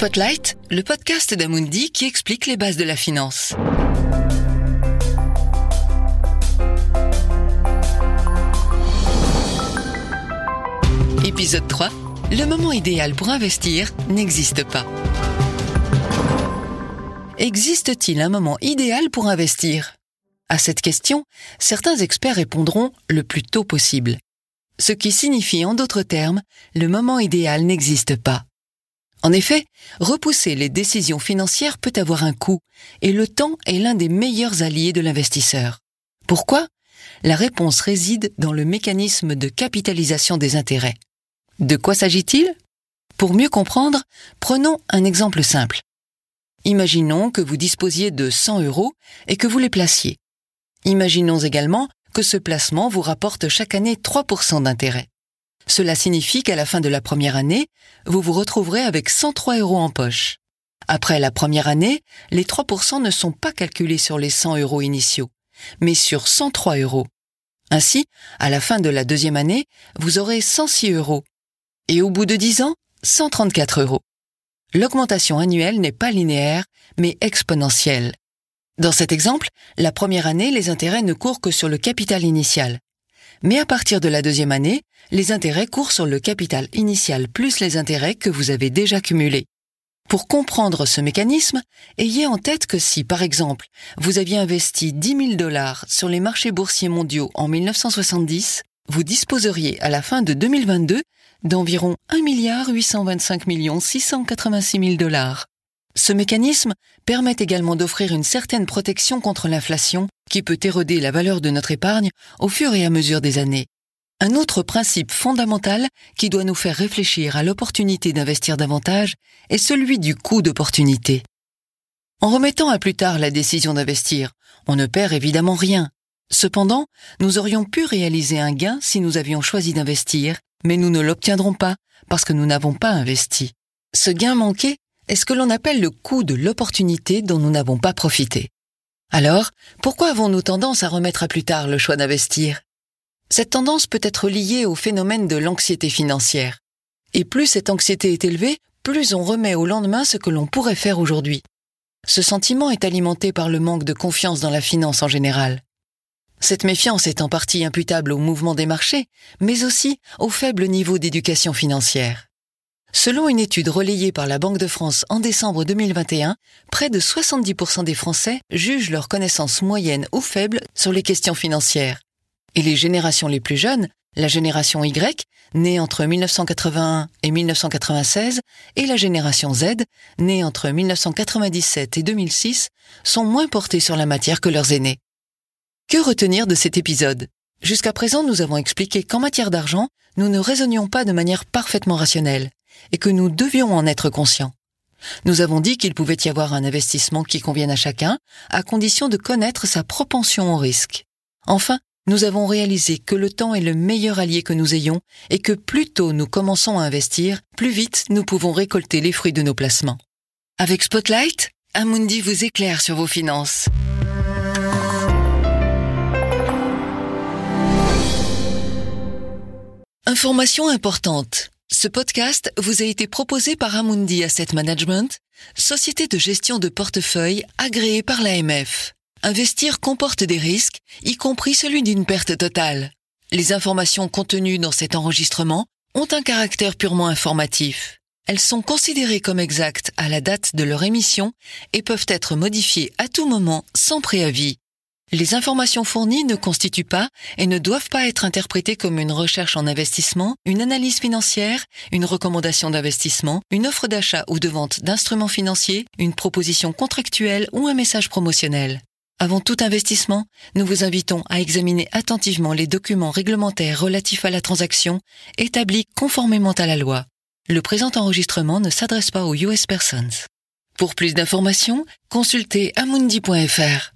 Spotlight, le podcast d'Amundi qui explique les bases de la finance. Épisode 3. Le moment idéal pour investir n'existe pas. Existe-t-il un moment idéal pour investir? À cette question, certains experts répondront le plus tôt possible. Ce qui signifie en d'autres termes, le moment idéal n'existe pas. En effet, repousser les décisions financières peut avoir un coût, et le temps est l'un des meilleurs alliés de l'investisseur. Pourquoi? La réponse réside dans le mécanisme de capitalisation des intérêts. De quoi s'agit-il? Pour mieux comprendre, prenons un exemple simple. Imaginons que vous disposiez de 100 euros et que vous les placiez. Imaginons également que ce placement vous rapporte chaque année 3% d'intérêt. Cela signifie qu'à la fin de la première année, vous vous retrouverez avec 103 euros en poche. Après la première année, les 3% ne sont pas calculés sur les 100 euros initiaux, mais sur 103 euros. Ainsi, à la fin de la deuxième année, vous aurez 106 euros. Et au bout de 10 ans, 134 euros. L'augmentation annuelle n'est pas linéaire, mais exponentielle. Dans cet exemple, la première année, les intérêts ne courent que sur le capital initial. Mais à partir de la deuxième année, les intérêts courent sur le capital initial plus les intérêts que vous avez déjà cumulés. Pour comprendre ce mécanisme, ayez en tête que si, par exemple, vous aviez investi 10 000 dollars sur les marchés boursiers mondiaux en 1970, vous disposeriez à la fin de 2022 d'environ 1 milliard 825 686 000 dollars. Ce mécanisme permet également d'offrir une certaine protection contre l'inflation qui peut éroder la valeur de notre épargne au fur et à mesure des années. Un autre principe fondamental qui doit nous faire réfléchir à l'opportunité d'investir davantage est celui du coût d'opportunité. En remettant à plus tard la décision d'investir, on ne perd évidemment rien. Cependant, nous aurions pu réaliser un gain si nous avions choisi d'investir, mais nous ne l'obtiendrons pas parce que nous n'avons pas investi. Ce gain manqué est ce que l'on appelle le coût de l'opportunité dont nous n'avons pas profité. Alors, pourquoi avons-nous tendance à remettre à plus tard le choix d'investir? Cette tendance peut être liée au phénomène de l'anxiété financière. Et plus cette anxiété est élevée, plus on remet au lendemain ce que l'on pourrait faire aujourd'hui. Ce sentiment est alimenté par le manque de confiance dans la finance en général. Cette méfiance est en partie imputable au mouvement des marchés, mais aussi au faible niveau d'éducation financière. Selon une étude relayée par la Banque de France en décembre 2021, près de 70% des Français jugent leur connaissance moyenne ou faible sur les questions financières. Et les générations les plus jeunes, la génération Y, née entre 1981 et 1996, et la génération Z, née entre 1997 et 2006, sont moins portées sur la matière que leurs aînés. Que retenir de cet épisode? Jusqu'à présent, nous avons expliqué qu'en matière d'argent, nous ne raisonnions pas de manière parfaitement rationnelle, et que nous devions en être conscients. Nous avons dit qu'il pouvait y avoir un investissement qui convienne à chacun, à condition de connaître sa propension au risque. Enfin, nous avons réalisé que le temps est le meilleur allié que nous ayons et que plus tôt nous commençons à investir, plus vite nous pouvons récolter les fruits de nos placements. Avec Spotlight, Amundi vous éclaire sur vos finances. Information importante. Ce podcast vous a été proposé par Amundi Asset Management, société de gestion de portefeuille agréée par l'AMF. Investir comporte des risques, y compris celui d'une perte totale. Les informations contenues dans cet enregistrement ont un caractère purement informatif. Elles sont considérées comme exactes à la date de leur émission et peuvent être modifiées à tout moment sans préavis. Les informations fournies ne constituent pas et ne doivent pas être interprétées comme une recherche en investissement, une analyse financière, une recommandation d'investissement, une offre d'achat ou de vente d'instruments financiers, une proposition contractuelle ou un message promotionnel. Avant tout investissement, nous vous invitons à examiner attentivement les documents réglementaires relatifs à la transaction établis conformément à la loi. Le présent enregistrement ne s'adresse pas aux US persons. Pour plus d'informations, consultez amundi.fr.